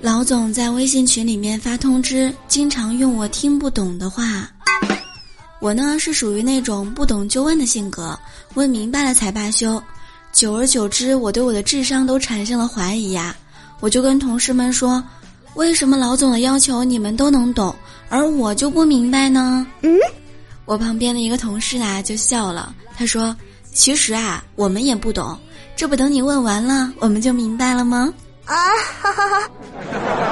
老总在微信群里面发通知，经常用我听不懂的话。我呢是属于那种不懂就问的性格，问明白了才罢休。久而久之，我对我的智商都产生了怀疑呀。我就跟同事们说，为什么老总的要求你们都能懂，而我就不明白呢？嗯，我旁边的一个同事啊就笑了，他说：“其实啊，我们也不懂，这不等你问完了，我们就明白了吗？”啊哈哈哈。